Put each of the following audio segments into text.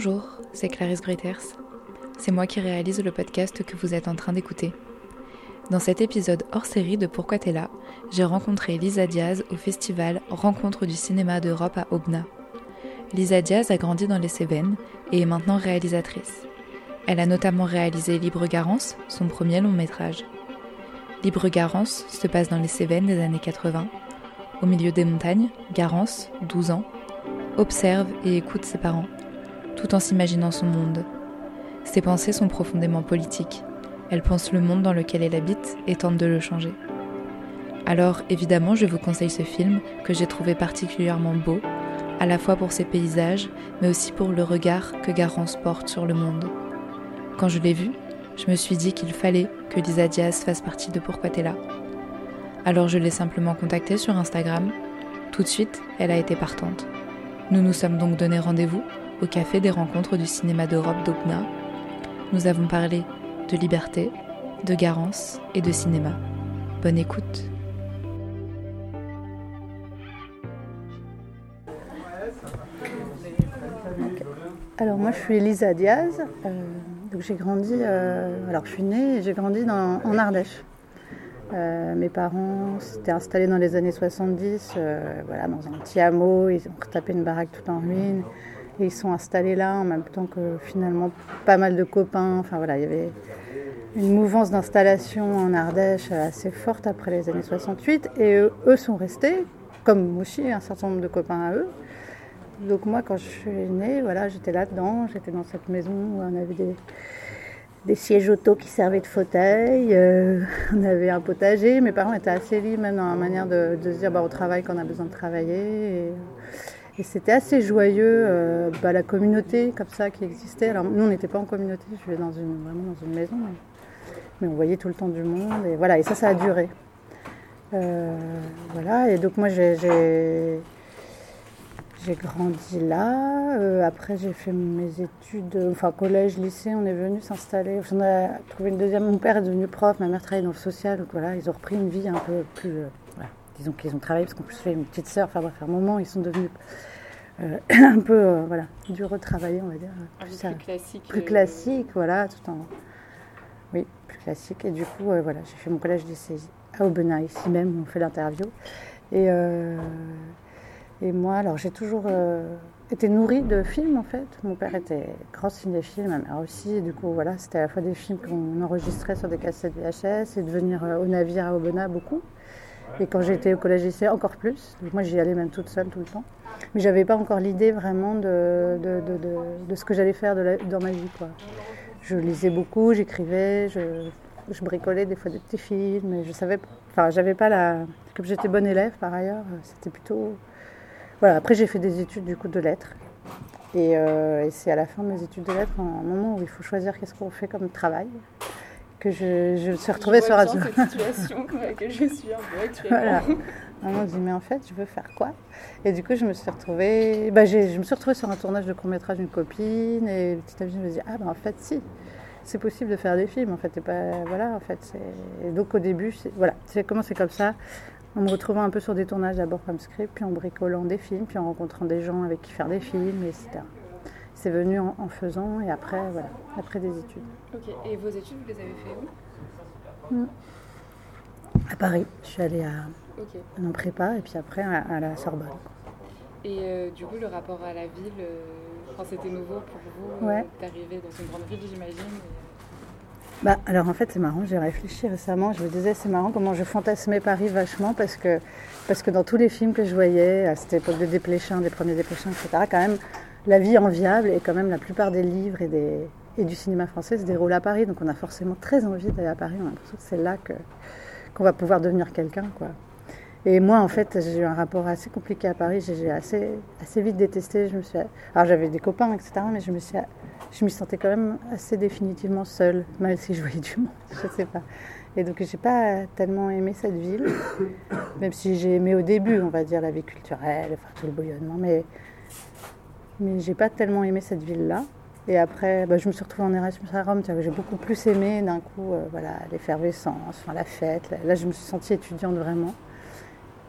Bonjour, c'est Clarisse Greters. C'est moi qui réalise le podcast que vous êtes en train d'écouter. Dans cet épisode hors série de Pourquoi t'es là, j'ai rencontré Lisa Diaz au festival Rencontre du cinéma d'Europe à Aubenas. Lisa Diaz a grandi dans les Cévennes et est maintenant réalisatrice. Elle a notamment réalisé Libre Garance, son premier long métrage. Libre Garance se passe dans les Cévennes des années 80. Au milieu des montagnes, Garance, 12 ans, observe et écoute ses parents tout en s'imaginant son monde. Ses pensées sont profondément politiques. Elle pense le monde dans lequel elle habite et tente de le changer. Alors évidemment, je vous conseille ce film que j'ai trouvé particulièrement beau, à la fois pour ses paysages, mais aussi pour le regard que Garance porte sur le monde. Quand je l'ai vu, je me suis dit qu'il fallait que Lisa Diaz fasse partie de Pourquoi t'es là. Alors je l'ai simplement contactée sur Instagram. Tout de suite, elle a été partante. Nous nous sommes donc donné rendez-vous au Café des rencontres du cinéma d'Europe d'Opna. Nous avons parlé de liberté, de Garance et de cinéma. Bonne écoute. Alors moi je suis Elisa Diaz, euh, donc j'ai grandi, euh, alors je suis née et j'ai grandi dans, en Ardèche. Euh, mes parents s'étaient installés dans les années 70, voilà, dans un petit hameau, ils ont retapé une baraque tout en ruine. Et ils sont installés là en même temps que finalement pas mal de copains. Enfin voilà, il y avait une mouvance d'installation en Ardèche assez forte après les années 68. Et eux, sont restés, comme aussi un certain nombre de copains à eux. Donc moi, quand je suis née, voilà, j'étais là-dedans. J'étais dans cette maison où on avait des, sièges auto qui servaient de fauteuil. Euh, on avait un potager. Mes parents étaient assez libres même dans la manière de, se dire bah, au travail qu'on a besoin de travailler. Et c'était assez joyeux, euh, bah, la communauté comme ça qui existait. Alors nous, on n'était pas en communauté, je vivais dans une, vraiment dans une maison, mais, on voyait tout le temps du monde. Et voilà, et ça, ça a duré. Euh, voilà, et donc moi, j'ai, grandi là. Euh, après, j'ai fait mes études, enfin collège, lycée, on est venu s'installer. On a trouvé une deuxième. Mon père est devenu prof, ma mère travaillait dans le social, donc voilà, ils ont repris une vie un peu plus qu'ils ont travaillé, parce qu'en plus, j'ai une petite sœur, enfin bref, à un moment, ils sont devenus euh, un peu, euh, voilà, retravaillés, on va dire. Plus, plus classique. Plus euh, classique, voilà, tout en. Oui, plus classique. Et du coup, voilà, j'ai fait mon collège lycée à Aubenas, ici même, où on fait l'interview. Et, et moi, alors, j'ai toujours été nourrie de films, en fait. Mon père était grand cinéphile, ma mère aussi. Et du coup, voilà, c'était à la fois des films qu'on enregistrait sur des cassettes VHS et de venir au navire à Aubenas beaucoup. Et quand j'étais au collège lycée, encore plus. moi, j'y allais même toute seule tout le temps. Mais j'avais pas encore l'idée vraiment de, de, ce que j'allais faire dans ma vie. Quoi. Je lisais beaucoup, j'écrivais, je, bricolais des fois des petits films. Mais je savais, enfin, j'avais pas la. Comme j'étais bonne élève par ailleurs, c'était plutôt. Voilà. Après, j'ai fait des études du coup de lettres. Et, euh, et c'est à la fin de mes études de lettres, un moment où il faut choisir qu'est-ce qu'on fait comme travail que je, je me suis retrouvée sur un cette situation que je suis un peu actuellement. Voilà. On m'a dit mais en fait je veux faire quoi? Et du coup je me suis retrouvée, bah, je me suis retrouvée sur un tournage de court métrage d'une copine et petit à petit je me dit ah ben en fait si. C'est possible de faire des films en fait et pas voilà en fait et donc au début voilà c'est commencé comme ça? En me retrouvant un peu sur des tournages d'abord comme script puis en bricolant des films puis en rencontrant des gens avec qui faire des films etc c'est venu en, faisant et après, voilà, après des études. Ok, et vos études, vous les avez fait où? À Paris. Je suis allée à, en prépa et puis après à, la Sorbonne. Et euh, du coup, le rapport à la ville, euh, c'était nouveau pour vous euh, d'arriver dans une grande ville, j'imagine bah, alors en fait c'est marrant, j'ai réfléchi récemment, je me disais c'est marrant comment je fantasmais Paris vachement parce que, parce que dans tous les films que je voyais à cette époque de Desplechin, des premiers Desplechin, etc., quand même la vie enviable et quand même la plupart des livres et, des, et du cinéma français se déroulent à Paris. Donc on a forcément très envie d'aller à Paris. On a l'impression que c'est là que, qu'on va pouvoir devenir quelqu'un. Quoi. Et moi, en fait, j'ai eu un rapport assez compliqué à Paris. J'ai assez, assez vite détesté. Je me suis... Alors j'avais des copains, etc. Mais je me, suis... je me sentais quand même assez définitivement seule, même si je voyais du monde. Je sais pas. Et donc j'ai pas tellement aimé cette ville, même si j'ai aimé au début, on va dire, la vie culturelle, enfin, tout le bouillonnement. Mais mais j'ai pas tellement aimé cette ville-là. Et après, bah, je me suis retrouvée en Erasmus à Rome, j'ai beaucoup plus aimé d'un coup euh, voilà, l'effervescence, enfin, la fête. Là, je me suis sentie étudiante vraiment.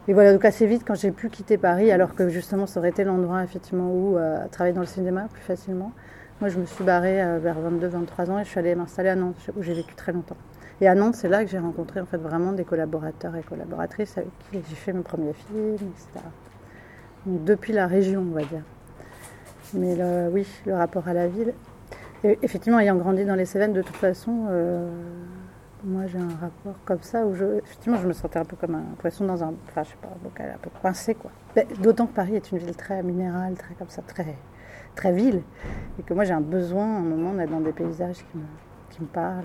Et voilà, donc assez vite, quand j'ai pu quitter Paris, alors que justement ça aurait été l'endroit effectivement où euh, travailler dans le cinéma plus facilement, Moi, je me suis barrée euh, vers 22-23 ans et je suis allée m'installer à Nantes, où j'ai vécu très longtemps. Et à Nantes, c'est là que j'ai rencontré en fait vraiment des collaborateurs et collaboratrices avec qui j'ai fait mes premiers films, etc. Donc, depuis la région, on va dire. Mais oui, le rapport à la ville. Et effectivement, ayant grandi dans les Cévennes, de toute façon, euh, moi j'ai un rapport comme ça où je, effectivement, je me sentais un peu comme un poisson dans un, enfin, je sais pas, un bocal un peu coincé quoi. D'autant que Paris est une ville très minérale, très comme ça, très, très ville, et que moi j'ai un besoin, un moment, d'être dans des paysages qui me, qui me parlent,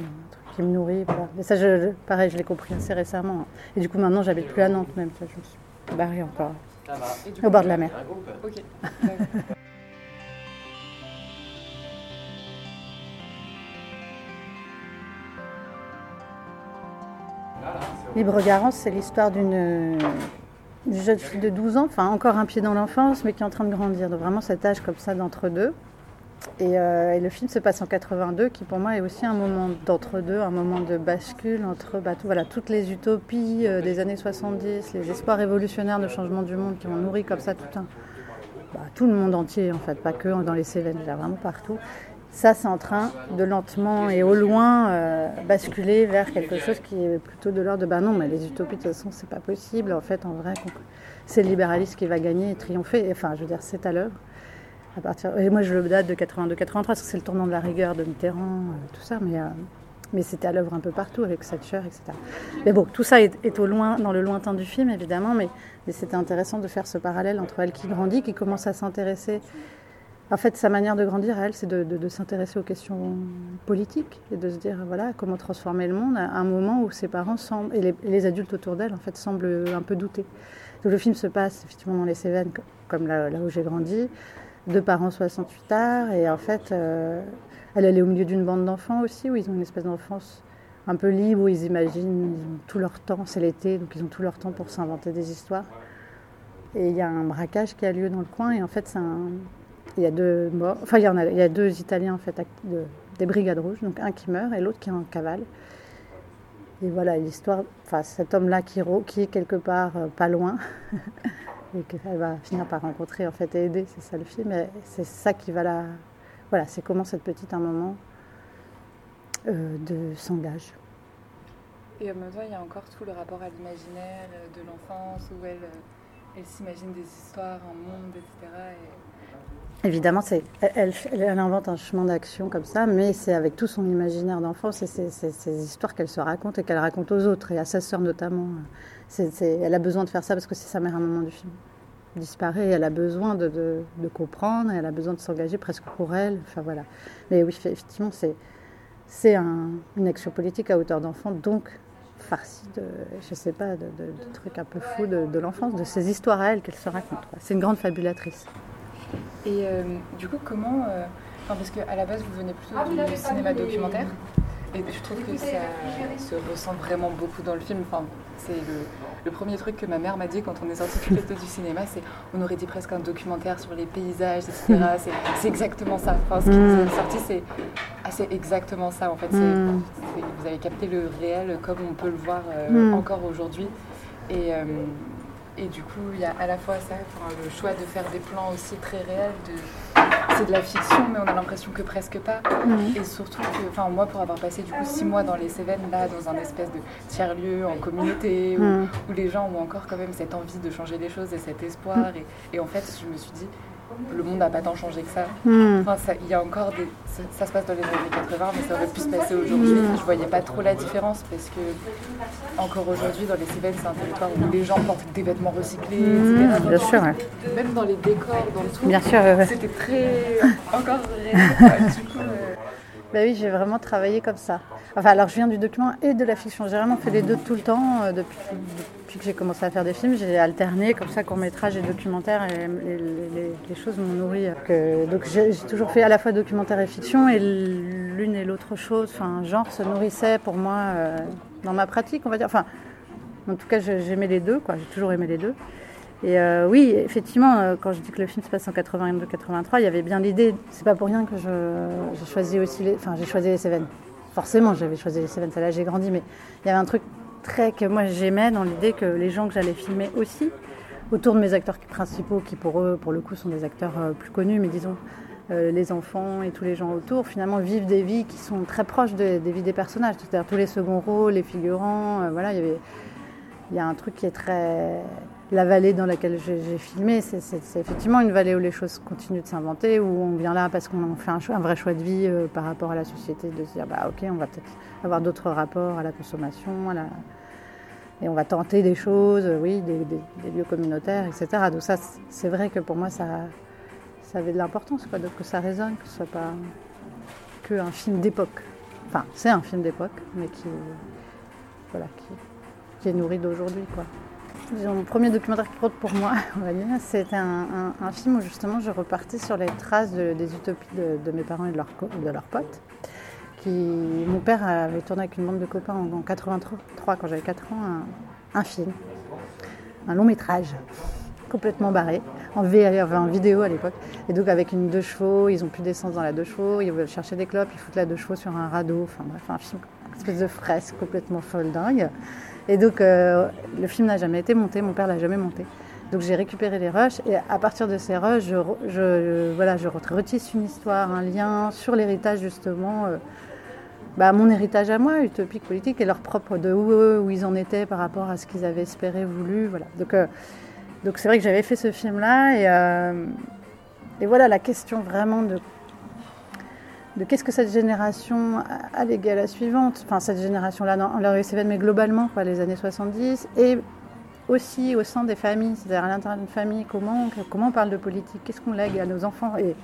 qui me nourrit. Voilà. Et ça, je, pareil, je l'ai compris assez récemment. Et du coup, maintenant, j'habite plus à Nantes même. je me suis barrée encore au bord de la mer. Libre Garance, c'est l'histoire d'une jeune fille de 12 ans, enfin encore un pied dans l'enfance, mais qui est en train de grandir. Donc vraiment cet âge comme ça d'entre-deux. Euh, et, le film se passe en 82, qui pour moi est aussi un moment d'entre-deux, un moment de bascule entre bah, voilà, toutes les utopies euh, des années 70, les espoirs révolutionnaires de changement du monde qui ont nourri comme ça tout, un, bah, tout le monde entier, en fait, pas que dans les Cévennes, vraiment partout. Ça, c'est en train de lentement et au loin euh, basculer vers quelque chose qui est plutôt de l'ordre de bah non, mais les utopies, de toute façon, c'est pas possible. En fait, en vrai, c'est le libéralisme qui va gagner et triompher. Enfin, je veux dire, c'est à l'œuvre. À partir... Et moi, je le date de 82-83, parce que c'est le tournant de la rigueur de Mitterrand, euh, tout ça, mais, euh, mais c'était à l'œuvre un peu partout avec Thatcher, etc. Mais bon, tout ça est, au loin, dans le lointain du film, évidemment, mais c'était intéressant de faire ce parallèle entre elle qui grandit, qui commence à s'intéresser en fait, sa manière de grandir, elle, c'est de, s'intéresser aux questions politiques et de se dire, voilà, comment transformer le monde à un moment où ses parents semblent, et les, adultes autour d'elle, en fait, semblent un peu douter. Donc le film se passe effectivement dans les Cévennes, comme là, où j'ai grandi, deux parents 68 tard, et en fait, euh, elle, elle est au milieu d'une bande d'enfants aussi, où ils ont une espèce d'enfance un peu libre, où ils imaginent, ils ont tout leur temps, c'est l'été, donc ils ont tout leur temps pour s'inventer des histoires. Et il y a un braquage qui a lieu dans le coin, et en fait, c'est un il y a deux enfin il y, en a, il y a deux Italiens en fait des brigades rouges, donc un qui meurt et l'autre qui est en cavale. Et voilà l'histoire, enfin cet homme-là qui, est quelque part euh, pas loin et qu'elle va finir par rencontrer en fait et aider, c'est ça le film. C'est ça qui va la, voilà, c'est comment cette petite un moment euh, de s'engage. Et en même temps, il y a encore tout le rapport à l'imaginaire de l'enfance où elle, elle s'imagine des histoires, un monde, etc. Évidemment, elle, invente un chemin d'action comme ça, mais c'est avec tout son imaginaire d'enfance et ces histoires qu'elle se raconte et qu'elle raconte aux autres, et à sa sœur notamment. elle a besoin de faire ça parce que c'est sa mère à un moment du film disparaît, elle a besoin de, comprendre, elle a besoin de s'engager presque pour elle. Enfin voilà. Mais oui, effectivement, c'est une action politique à hauteur d'enfant, donc farcie de, je sais pas, de, trucs un peu fous de, l'enfance, de ces histoires à elle qu'elle se raconte. C'est une grande fabulatrice. Et euh, du coup, comment. Euh, parce qu'à la base, vous venez plutôt du cinéma documentaire. Et je trouve que ça se ressent vraiment beaucoup dans le film. Enfin, c'est le, premier truc que ma mère m'a dit quand on est sorti deux du cinéma, c'est on aurait dit presque un documentaire sur les paysages, etc. C'est exactement ça. Enfin, ce qui nous est sorti, c'est assez exactement ça en fait. Mm. vous avez capté le réel comme on peut le voir euh, mm. encore aujourd'hui. Et, et du coup, il y a à la fois ça, le choix de faire des plans aussi très réels, de, c'est de la fiction, mais on a l'impression que presque pas. Et surtout que, enfin, moi, pour avoir passé du coup six mois dans les Cévennes, là, dans un espèce de tiers-lieu en communauté, où, les gens ont encore quand même cette envie de changer les choses et cet espoir. Et, et en fait, je me suis dit, le monde n'a pas tant changé que ça. Hmm. Enfin, il y a encore des. Ça, se passe dans les années 80, mais ça aurait pu se passer aujourd'hui. Hmm. Je voyais pas trop la différence parce que, encore aujourd'hui, dans les Cévennes, c'est un territoire où les gens portent des vêtements recyclés, hmm. etc. Bien sûr, Même dans les décors, dans le tout. Bien sûr, C'était très. encore réel. du coup, euh, bah oui, j'ai vraiment travaillé comme ça. Enfin, alors je viens du document et de la fiction. J'ai vraiment fait les deux tout le temps. Euh, depuis, que j'ai commencé à faire des films, j'ai alterné comme ça court métrage et documentaire et les, choses m'ont nourri. donc j'ai toujours fait à la fois documentaire et fiction et l'une et l'autre chose, enfin, genre se nourrissait pour moi euh, dans ma pratique, on va dire. Enfin, en tout cas, j'aimais les deux, quoi. J'ai toujours aimé les deux. Et euh, oui, effectivement, euh, quand je dis que le film se passe en 82-83, il y avait bien l'idée. C'est pas pour rien que j'ai choisi aussi les, enfin, j'ai choisi les Cévennes. Forcément, j'avais choisi les Cévennes. C'est là j'ai grandi, mais il y avait un truc très que moi j'aimais dans l'idée que les gens que j'allais filmer aussi, autour de mes acteurs principaux, qui pour eux, pour le coup, sont des acteurs euh, plus connus, mais disons les enfants et tous les gens autour, finalement, vivent des vies qui sont très proches des vies des personnages. C'est-à-dire tous les seconds rôles, les figurants, voilà, il y avait il y a un truc qui est très. La vallée dans laquelle j'ai filmé, c'est effectivement une vallée où les choses continuent de s'inventer, où on vient là parce qu'on fait un, un, vrai choix de vie euh, par rapport à la société, de se dire bah ok, on va peut-être avoir d'autres rapports à la consommation, et on va tenter des choses, oui, des, lieux communautaires, etc. Donc ça, c'est vrai que pour moi, ça, ça avait de l'importance, que ça résonne, que ce soit pas qu'un film d'époque. Enfin, c'est un film d'époque, mais qui, voilà, qui est nourri d'aujourd'hui. Quoi. Mon premier documentaire qui compte pour moi, c'était un, film où justement je repartais sur les traces des utopies de, mes parents et de, de leurs potes. Qui, mon père avait tourné avec une bande de copains en, 83, quand j'avais 4 ans, un, film, un long métrage complètement barré, en, en vidéo à l'époque. Et donc avec une deux chevaux, ils ont plus d'essence dans la deux chevaux, ils veulent chercher des clopes, ils foutent la deux chevaux sur un radeau, enfin bref, un film, une espèce de fresque complètement folle dingue. Et donc, euh, le film n'a jamais été monté, mon père l'a jamais monté. Donc, j'ai récupéré les rushs et à partir de ces rushs, je, voilà, je retisse une histoire, un lien sur l'héritage, justement. Euh, bah, mon héritage à moi, utopique, politique, et leur propre de où, où ils en étaient par rapport à ce qu'ils avaient espéré, voulu. Voilà. Donc, euh, donc c'est vrai que j'avais fait ce film-là. Et, et voilà, la question vraiment de de qu'est-ce que cette génération a légué à la suivante, enfin cette génération-là, on l'a mais globalement, quoi, les années 70, et aussi au sein des familles, c'est-à-dire à, l'intérieur d'une famille, comment, comment on parle de politique, qu'est-ce qu'on lègue à nos enfants, et,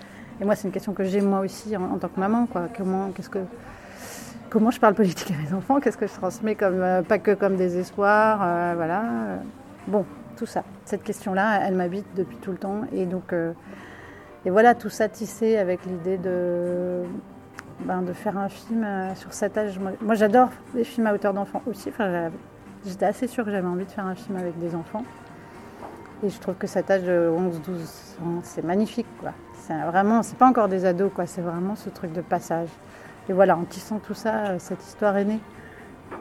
et moi c'est une question que j'ai moi aussi en, tant que maman, quoi, comment, qu'est-ce que, comment je parle politique à mes enfants, qu'est-ce que je transmets comme, euh, pas que comme des espoirs, euh, voilà, bon, tout ça, cette question-là, elle m'habite depuis tout le temps, et donc... Euh, et voilà, tout ça tissé avec l'idée de, ben, de faire un film euh, sur cet âge. Moi, j'adore les films à hauteur d'enfant aussi. Enfin, J'étais assez sûre que j'avais envie de faire un film avec des enfants. Et je trouve que cet âge de 11, 12 ans, c'est magnifique. Quoi. C'est vraiment, c'est pas encore des ados, c'est vraiment ce truc de passage. Et voilà, en tissant tout ça, euh, cette histoire est née.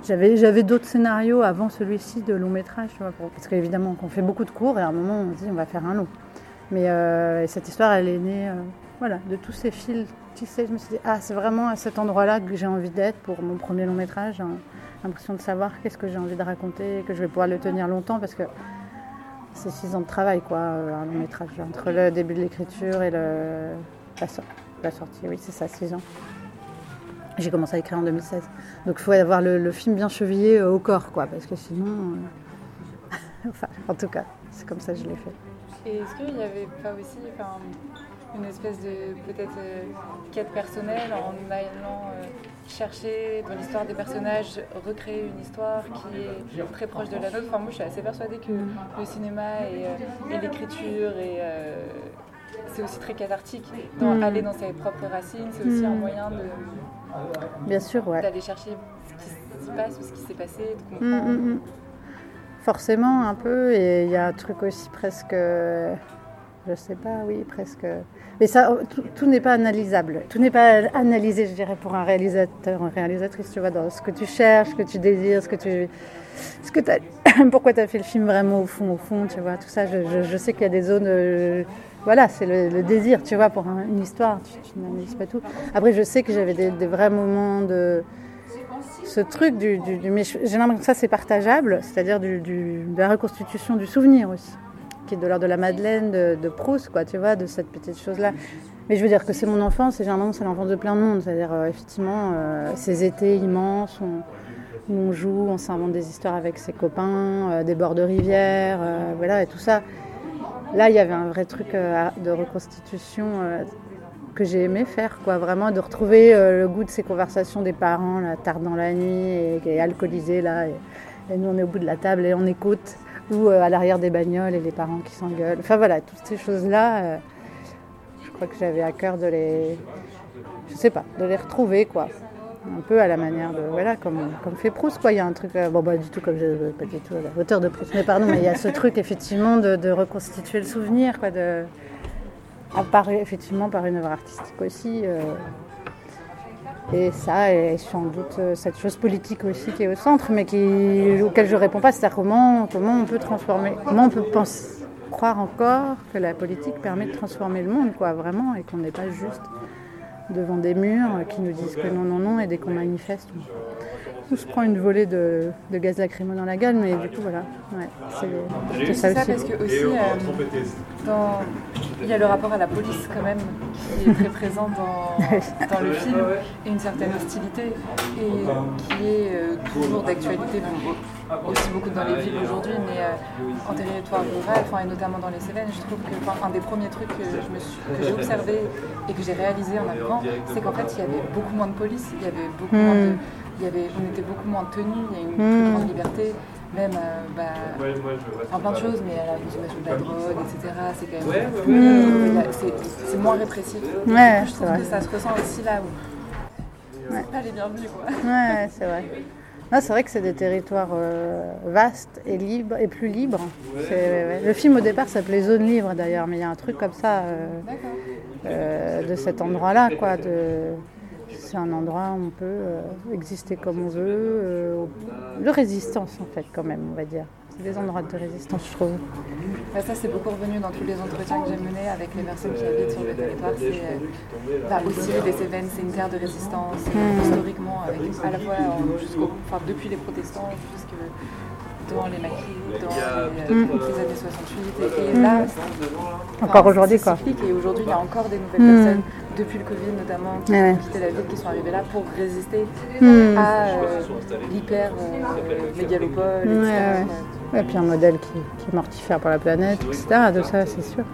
J'avais, j'avais d'autres scénarios avant celui-ci de long métrage, tu vois, parce qu'évidemment, on fait beaucoup de cours et à un moment, on se dit on va faire un long. Mais euh, cette histoire, elle est née euh, voilà, de tous ces fils tissés. Je me suis dit, ah, c'est vraiment à cet endroit-là que j'ai envie d'être pour mon premier long métrage. J'ai l'impression de savoir qu'est-ce que j'ai envie de raconter, que je vais pouvoir le tenir longtemps parce que c'est six ans de travail, quoi, euh, un long métrage. Entre le début de l'écriture et la, sortie, oui, c'est ça, six ans. J'ai commencé à écrire en 2016. Donc il faut avoir le, film bien chevillé au corps, quoi, parce que sinon. enfin, en tout cas, c'est comme ça que je l'ai fait. Et est-ce qu'il n'y avait pas aussi une espèce de peut-être euh, quête personnelle en allant euh, chercher dans l'histoire des personnages, recréer une histoire qui est très proche de la nôtre? Enfin, moi, je suis assez persuadée que le cinéma et, euh, l'écriture et c'est aussi très cathartique. Dans, mm. Aller dans ses propres racines, c'est aussi un mm. moyen de bien sûr, ouais. d'aller chercher ce qui se passe ou ce qui s'est passé, de comprendre. Mm, Forcément, un peu. Et il y a un truc aussi presque. Je sais pas, oui, presque. Mais ça, tout, n'est pas analysable. Tout n'est pas analysé, je dirais, pour un réalisateur, une réalisatrice, tu vois, dans ce que tu cherches, ce que tu désires, ce que tu. Ce que as... Pourquoi tu as fait le film vraiment au fond, au fond, tu vois, tout ça. Je, sais qu'il y a des zones. Euh, voilà, c'est le, désir, tu vois, pour une histoire. Tu, n'analyses pas tout. Après, je sais que j'avais des vrais moments de ce truc du, mais j'ai l'impression que ça c'est partageable, c'est-à-dire de la reconstitution du souvenir aussi, qui est de l'ordre de la Madeleine, de, Proust, quoi, tu vois, de cette petite chose-là. Mais je veux dire que c'est mon enfance et généralement c'est l'enfance de plein de monde, c'est-à-dire euh, effectivement euh, ces étés immenses où on, joue, on s'invente des histoires avec ses copains, euh, des bords de rivière, voilà, et tout ça. Là, il y avait un vrai truc de reconstitution que j'ai aimé faire, quoi, vraiment de retrouver euh, le goût de ces conversations des parents, là, tard dans la nuit, et, et alcoolisés, là, et, nous on est au bout de la table et on écoute, ou euh, à l'arrière des bagnoles et les parents qui s'engueulent. Enfin voilà, toutes ces choses-là, euh, je crois que j'avais à cœur de les, je sais pas, de les retrouver, quoi. Un peu à la manière de, voilà, comme, fait Proust, quoi. Il y a un truc, bon, bah, du tout comme je, pas du tout à la hauteur de Proust, mais pardon, mais il y a ce truc, effectivement, de, de reconstituer le souvenir, quoi, de, à part effectivement par une œuvre artistique aussi. Euh, et ça, et sans doute euh, cette chose politique aussi qui est au centre, mais qui, auquel je ne réponds pas, c'est-à-dire comment, comment on peut transformer, comment on peut penser, croire encore que la politique permet de transformer le monde, quoi, vraiment, et qu'on n'est pas juste devant des murs qui nous disent que non, non, non, et dès qu'on manifeste, se prend une volée de, gaz lacrymo dans la gueule, mais du coup, voilà, c'est ça, aussi. parce que aussi, euh, il y a le rapport à la police quand même qui est très présent dans, dans le film, et une certaine hostilité, et qui est euh, toujours d'actualité, aussi beaucoup dans les villes aujourd'hui, mais euh, en territoire rural, et notamment dans les Cévennes, je trouve que un des premiers trucs que j'ai observé et que j'ai réalisé en arrivant, c'est qu'en fait, il y avait beaucoup moins de police, il y avait beaucoup moins de, hmm. Y avait, on était beaucoup moins tenus, il y a une plus hmm. grande liberté même euh, bah, en plein de choses, mais à la consommation de la drogue, etc. C'est quand même plus, c'est, moins répressif. Ouais, je trouve que ça se ressent aussi là où ouais. pas les bienvenus. Quoi. Ouais, c'est vrai. c'est vrai que c'est des territoires euh, vastes et libres et plus libres. Le film au départ s'appelait Zone libre d'ailleurs, mais il y a un truc comme ça euh, de cet endroit-là, quoi. De c'est un endroit où on peut euh, exister comme on veut, euh, de résistance en fait quand même, on va dire. C'est des endroits de résistance, je trouve. Bah, ça, c'est beaucoup revenu dans tous les entretiens que j'ai menés avec les personnes qui habitent sur le territoire. C'est euh, bah, aussi des Cévennes, c'est une terre de résistance, hmm. historiquement, avec, à la fois enfin, depuis les protestants jusqu'à dans les maquis, dans les, mm. les, années 68. Et, là, encore aujourd'hui quoi. Et aujourd'hui, il y a encore des nouvelles mm. personnes, depuis le Covid notamment, qui ont quitté la ville, qui sont arrivées là pour résister mm. à euh, l'hyper euh, mégalopole, Et puis un modèle qui, qui, est mortifère pour la planète, etc. De ça, c'est sûr.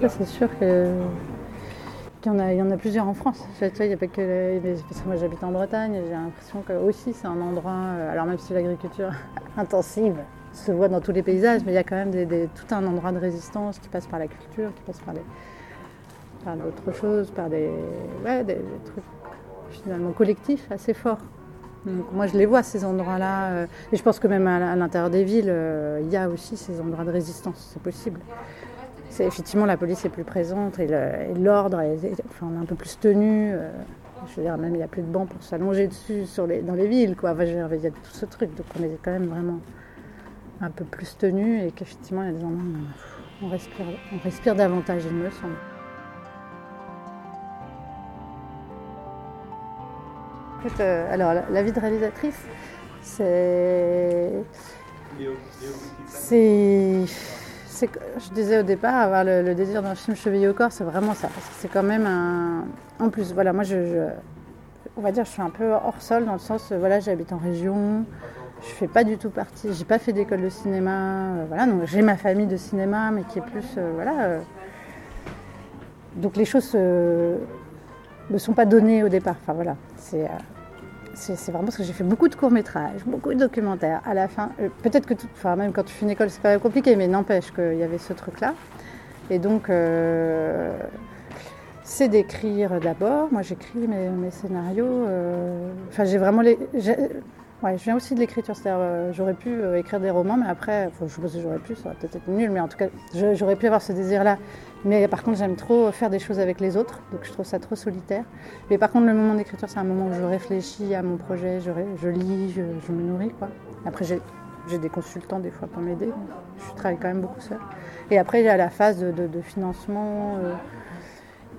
Ça, c'est sûr que il y, en a, il y en a plusieurs en France. Il y a pas que parce que moi j'habite en Bretagne, j'ai l'impression que aussi c'est un endroit, euh, alors même si l'agriculture intensive se voit dans tous les paysages, mais il y a quand même tout un endroit de résistance qui passe par la culture, qui passe par, d'autres choses, par des, des, trucs finalement collectifs assez forts. Donc moi je les vois ces endroits-là, euh, et je pense que même à, l'intérieur des villes, euh, il y a aussi ces endroits de résistance, c'est possible effectivement la police est plus présente et l'ordre est, enfin, un peu plus tenu. Euh, je veux dire, même il n'y a plus de bancs pour s'allonger dessus dans les villes. Quoi. Il y a tout ce truc. Donc on est quand même vraiment un peu plus tenu et qu'effectivement il y a des endroits où on respire, on respire davantage, il me semble. Euh, alors la vie de réalisatrice, c'est. C'est je disais au départ, avoir le, désir d'un film chevillé au corps, c'est vraiment ça. c'est quand même un. En plus, voilà, moi, je, on va dire, je suis un peu hors sol dans le sens, voilà, j'habite en région, je fais pas du tout partie, j'ai pas fait d'école de cinéma, euh, voilà, donc j'ai ma famille de cinéma, mais qui est plus, euh, voilà. Euh. donc les choses ne sont pas données au départ. Enfin voilà, c'est c'est vraiment parce que j'ai fait beaucoup de courts-métrages, beaucoup de documentaires. À la fin, euh, peut-être que, tout, enfin, même quand tu fais une école, c'est pas compliqué, mais n'empêche qu'il y avait ce truc-là. Et donc, euh, c'est d'écrire d'abord. Moi, j'écris mes, scénarios. Euh, enfin, j'ai vraiment les. Ouais, je viens aussi de l'écriture, c'est-à-dire j'aurais pu écrire des romans, mais après, je suppose que j'aurais pu, ça aurait peut-être été nul, mais en tout cas, j'aurais pu avoir ce désir-là mais par contre, j'aime trop faire des choses avec les autres, donc je trouve ça trop solitaire. Mais par contre, le moment d'écriture, c'est un moment où je réfléchis à mon projet, je, lis, je, me nourris. Quoi. Après, j'ai des consultants des fois pour m'aider. Je travaille quand même beaucoup seul. Et après, il y a la phase de, financement euh,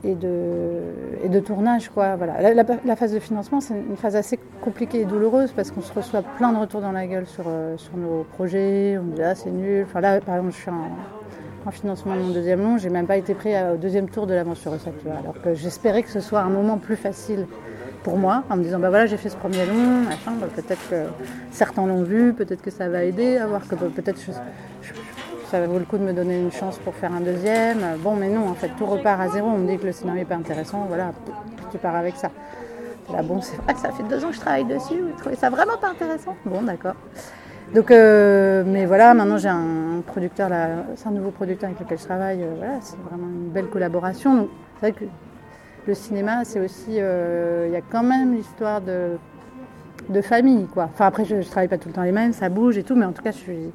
et, de, et de tournage. Quoi. Voilà. La, phase de financement, c'est une phase assez compliquée et douloureuse parce qu'on se reçoit plein de retours dans la gueule sur, euh, sur nos projets. On dit ah, c'est nul. Enfin, là, par exemple, je suis en en financement de mon deuxième long, j'ai même pas été pris au deuxième tour de l'aventure vois. Alors que j'espérais que ce soit un moment plus facile pour moi, en me disant bah voilà j'ai fait ce premier long, machin, bah, peut-être que certains l'ont vu, peut-être que ça va aider à voir que bah, peut-être ça vaut le coup de me donner une chance pour faire un deuxième. Bon mais non, en fait tout repart à zéro, on me dit que le scénario n'est pas intéressant, voilà, tu pars avec ça. Là bon c'est vrai, ça fait deux ans que je travaille dessus, vous trouvez ça vraiment pas intéressant? Bon d'accord. Donc, euh, mais voilà, maintenant j'ai un producteur, c'est un nouveau producteur avec lequel je travaille. Euh, voilà, c'est vraiment une belle collaboration. Donc, c'est vrai que le cinéma, c'est aussi, euh, il y a quand même l'histoire de, de famille, quoi. Enfin, après, je, je travaille pas tout le temps les mêmes, ça bouge et tout, mais en tout cas, je suis,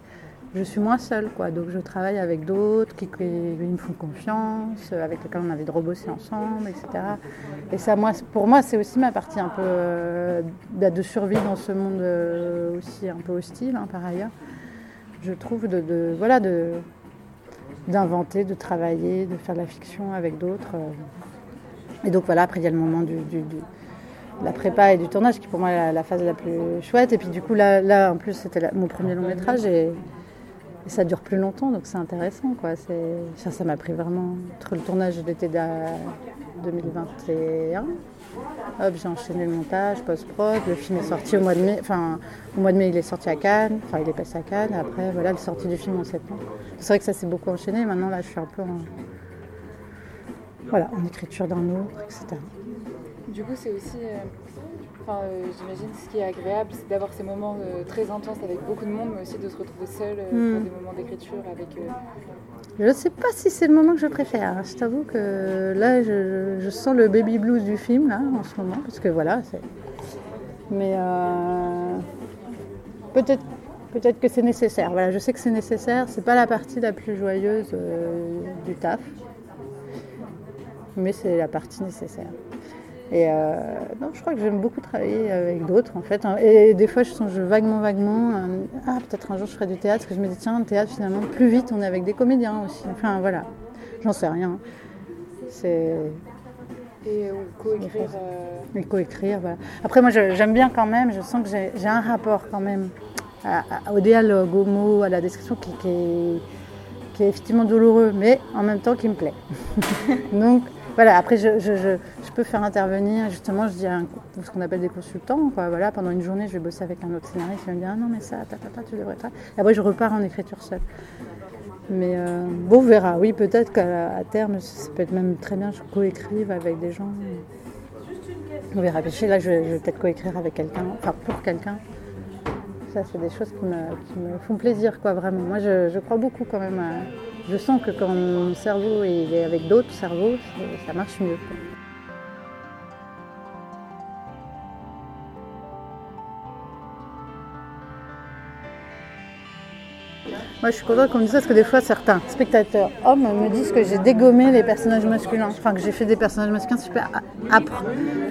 je suis moins seule, quoi. Donc je travaille avec d'autres qui, me font confiance, avec lesquels on avait de rebosser ensemble, etc. Et ça, moi, pour moi, c'est aussi ma partie un peu euh, de survie dans ce monde euh, aussi un peu hostile, hein, par ailleurs. Je trouve de, voilà, de, d'inventer, de travailler, de faire de la fiction avec d'autres. Et donc voilà, après il y a le moment du, de la prépa et du tournage qui pour moi est la, phase la plus chouette. Et puis du coup là, là en plus c'était mon premier long métrage et, ça dure plus longtemps donc c'est intéressant. Quoi. Ça, ça m'a pris vraiment entre le tournage de l'été 2021 Hop, j'ai enchaîné le montage, post-prod. Le film est sorti au mois de mai. Enfin, au mois de mai, il est sorti à Cannes. Enfin, il est passé à Cannes. Après, voilà, la sortie du film en septembre. C'est vrai que ça s'est beaucoup enchaîné. Maintenant, là, je suis un peu en, voilà, en écriture d'un autre, etc. Du coup, c'est aussi, euh, enfin, euh, j'imagine, ce qui est agréable, c'est d'avoir ces moments euh, très intenses avec beaucoup de monde, mais aussi de se retrouver seul pour hmm. des moments d'écriture avec je ne sais pas si c'est le moment que je préfère. Je t'avoue que là, je, sens le baby blues du film là, en ce moment, parce que voilà, c'est. Mais euh, peut-être, peut-être que c'est nécessaire. Voilà, je sais que c'est nécessaire. C'est pas la partie la plus joyeuse euh, du taf, mais c'est la partie nécessaire. Et euh, je crois que j'aime beaucoup travailler avec d'autres en fait. Hein. Et des fois, je songe vaguement, vaguement, euh, ah, peut-être un jour je ferai du théâtre. que je me dis, tiens, le théâtre, finalement, plus vite, on est avec des comédiens aussi. Enfin, voilà, j'en sais rien. C'est. Et coécrire. Euh... Et coécrire, voilà. Après, moi, j'aime bien quand même, je sens que j'ai un rapport quand même au dialogue, au mot, à la description qui, qui, est, qui est effectivement douloureux, mais en même temps qui me plaît. Donc, voilà, après, je, je, je, peux faire intervenir, justement, je dis à ce qu'on appelle des consultants, quoi. Voilà, pendant une journée, je vais bosser avec un autre scénariste, il va me dire, ah non, mais ça, ta, ta, ta, tu devrais ça. Et après, je repars en écriture seule. Mais euh, bon, on verra. Oui, peut-être qu'à terme, ça peut être même très bien, je coécrive avec des gens. On verra. Puis là, je vais peut-être coécrire avec quelqu'un, enfin pour quelqu'un. C'est des choses qui me, font plaisir, quoi, vraiment. Moi, je, je crois beaucoup quand même je sens que quand mon cerveau est avec d'autres cerveaux, ça marche mieux. Moi, je suis contente qu'on me dise ça parce que des fois, certains spectateurs hommes me disent que j'ai dégommé les personnages masculins. Enfin, que j'ai fait des personnages masculins super âpres.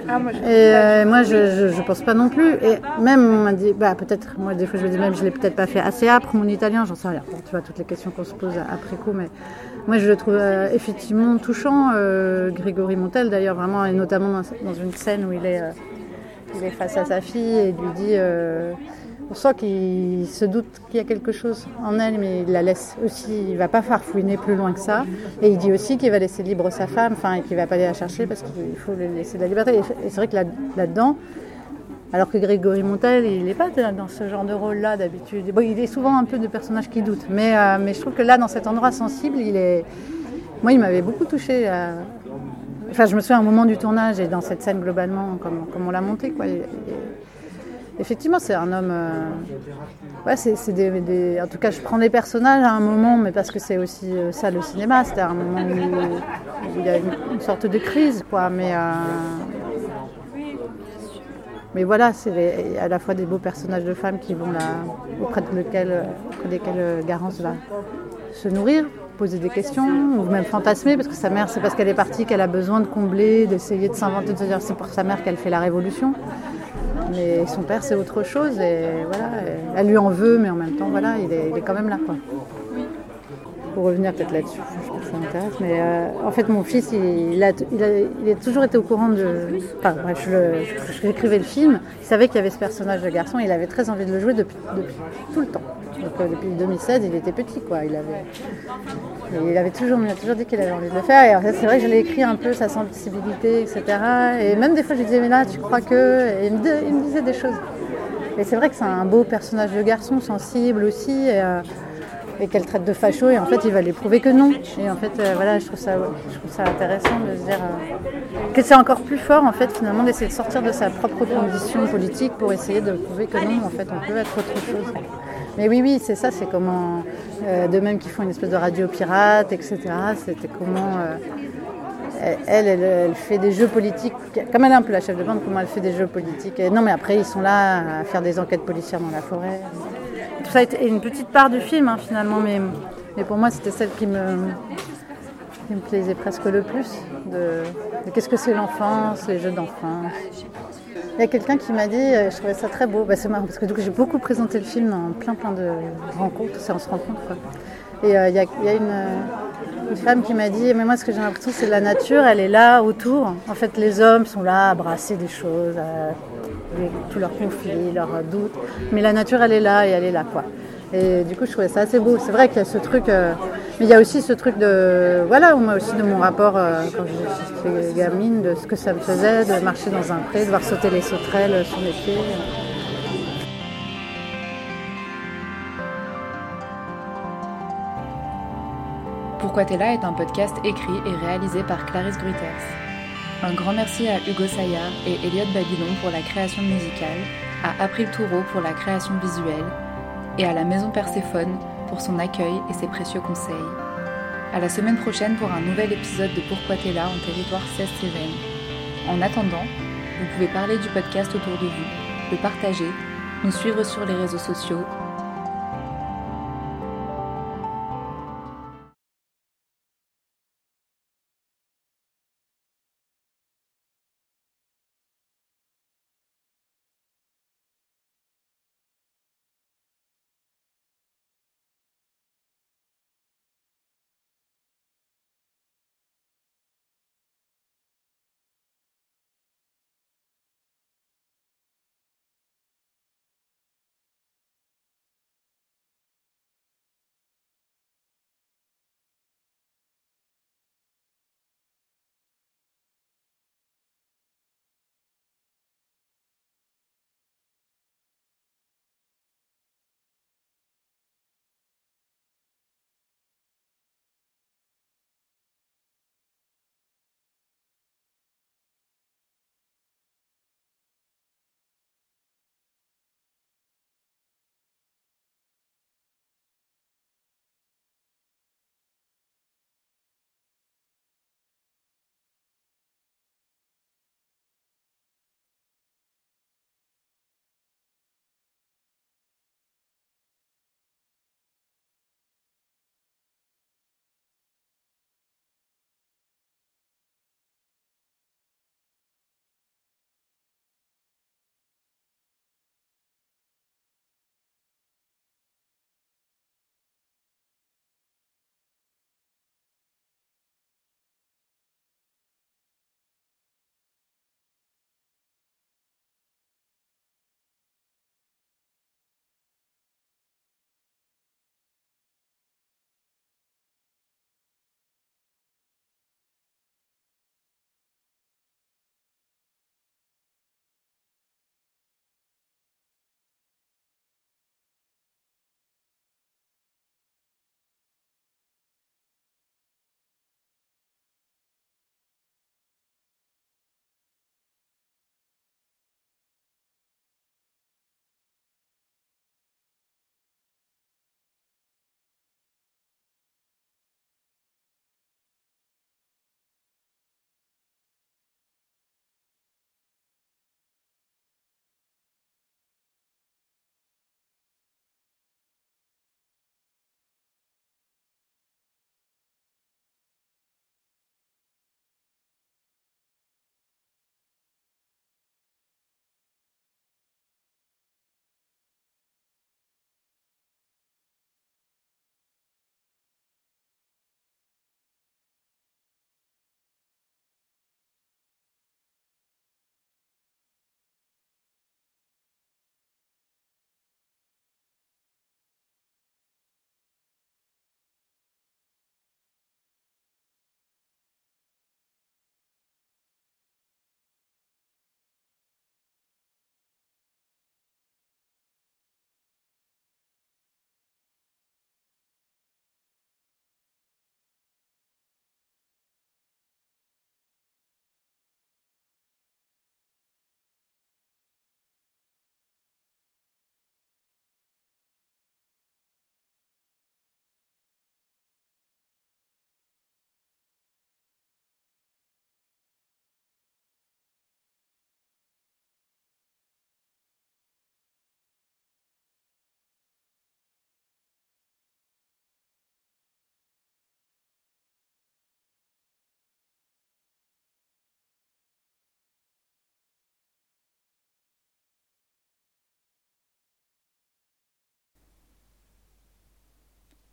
Ah, moi, et euh, moi, je, je, pense pas non plus. Et même, on m'a dit, bah, peut-être, moi, des fois, je me dis même, je l'ai peut-être pas fait assez âpre, mon italien, j'en sais rien. tu vois, toutes les questions qu'on se pose après coup, mais moi, je le trouve euh, effectivement touchant. Euh, Grégory Montel, d'ailleurs, vraiment, et notamment dans, une scène où il est, il est face à sa fille et lui dit on sent qu'il se doute qu'il y a quelque chose en elle, mais il la laisse aussi. Il va pas farfouiner plus loin que ça. Et il dit aussi qu'il va laisser libre sa femme, enfin, et qu'il va pas aller la chercher parce qu'il faut lui laisser de la liberté. Et c'est vrai que là-dedans, alors que Grégory Montel, il n'est pas dans ce genre de rôle-là d'habitude. Il est souvent un peu de personnage qui doute, mais, euh, mais je trouve que là, dans cet endroit sensible, il est. Moi, il m'avait beaucoup touché. Euh, enfin, je me souviens un moment du tournage et dans cette scène globalement, comme, comme on l'a monté, quoi. Effectivement, c'est un homme. Euh, ouais, c'est des, En tout cas, je prends des personnages à un moment, mais parce que c'est aussi euh, ça le cinéma. C'était un moment où, il y a une, sorte de crise, quoi. Mais, euh, mais voilà, c'est à la fois des beaux personnages de femmes qui vont là, auprès, de auprès desquels Garance va se nourrir, poser des questions, ou même fantasmer, parce que sa mère, c'est parce qu'elle est partie qu'elle a besoin de combler, d'essayer de s'inventer, c'est pour sa mère qu'elle fait la révolution. Mais son père, c'est autre chose. Et voilà, elle lui en veut, mais en même temps, voilà, il est, quand même là. Quoi. Pour revenir peut-être là-dessus, je ça m'intéresse. Mais euh, en fait, mon fils, il, a, il, a, il, a, toujours été au courant de. Enfin, bref, je, j'écrivais le film. Il savait qu'il y avait ce personnage de garçon. Il avait très envie de le jouer depuis, depuis tout le temps. Donc, euh, depuis 2016, il était petit, quoi. Il avait, il avait toujours, il a toujours dit qu'il avait envie de le faire. Et en fait, c'est vrai que je l'ai écrit un peu, sa sensibilité, etc. Et même des fois, je lui disais, mais là, tu crois que. Et il, me, disait des choses. Et c'est vrai que c'est un beau personnage de garçon, sensible aussi. Euh, et qu'elle traite de facho et en fait il va les prouver que non. Et en fait euh, voilà, je trouve, ça, je trouve ça intéressant de se dire euh, que c'est encore plus fort en fait finalement d'essayer de sortir de sa propre condition politique pour essayer de prouver que non, en fait on peut être autre chose. Mais oui, oui, c'est ça, c'est comment, euh, de même qu'ils font une espèce de radio pirate, etc., c'était comment elle, elle, fait des jeux politiques, comme elle est un peu la chef de bande, comment elle fait des jeux politiques. Non, mais après, ils sont là à faire des enquêtes policières dans la forêt tout ça été une petite part du film hein, finalement, mais, mais pour moi c'était celle qui me, me plaisait presque le plus. De, qu'est-ce que c'est l'enfance, les jeux d'enfance. Il y a quelqu'un qui m'a dit, euh, je trouvais ça très beau, bah, c'est marrant parce que j'ai beaucoup présenté le film dans plein plein de rencontres, c'est on se rencontre. Quoi. Et euh, il y, a, y, a une, une femme qui m'a dit, mais moi ce que j'ai l'impression c'est la nature, elle est là autour. En fait les hommes sont là à brasser des choses, tous leurs conflits, leurs doutes. Mais la nature elle est là et elle est là quoi. Et du coup je trouvais ça assez beau. C'est vrai qu'il y a ce truc, euh, mais il y a aussi ce truc de, voilà, moi aussi de mon rapport euh, quand j'étais gamine, de ce que ça me faisait de marcher dans un pré, de voir sauter les sauterelles sur mes pieds. Pourquoi t'es là est un podcast écrit et réalisé par Clarisse Gruyters. Un grand merci à Hugo Sayard et Elliot Babylon pour la création musicale, à April Toureau pour la création visuelle et à la Maison Perséphone pour son accueil et ses précieux conseils. À la semaine prochaine pour un nouvel épisode de Pourquoi t'es là en territoire 16 Cévennes. En attendant, vous pouvez parler du podcast autour de vous, le partager, nous suivre sur les réseaux sociaux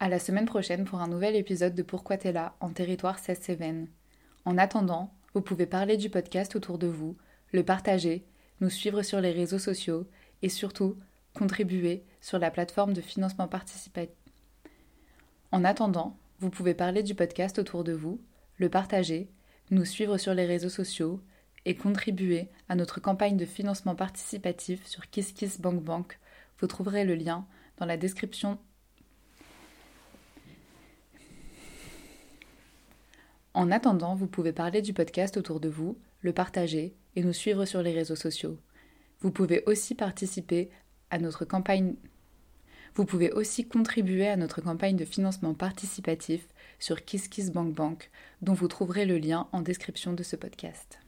À la semaine prochaine pour un nouvel épisode de Pourquoi t'es là en territoire 16 Cévennes. En attendant, vous pouvez parler du podcast autour de vous, le partager, nous suivre sur les réseaux sociaux et surtout contribuer sur la plateforme de financement participatif. En attendant, vous pouvez parler du podcast autour de vous, le partager, nous suivre sur les réseaux sociaux et contribuer à notre campagne de financement participatif sur KissKissBankBank. Vous trouverez le lien dans la description. En attendant, vous pouvez parler du podcast autour de vous, le partager et nous suivre sur les réseaux sociaux. Vous pouvez aussi participer à notre campagne vous pouvez aussi contribuer à notre campagne de financement participatif sur KissKissBankBank, dont vous trouverez le lien en description de ce podcast.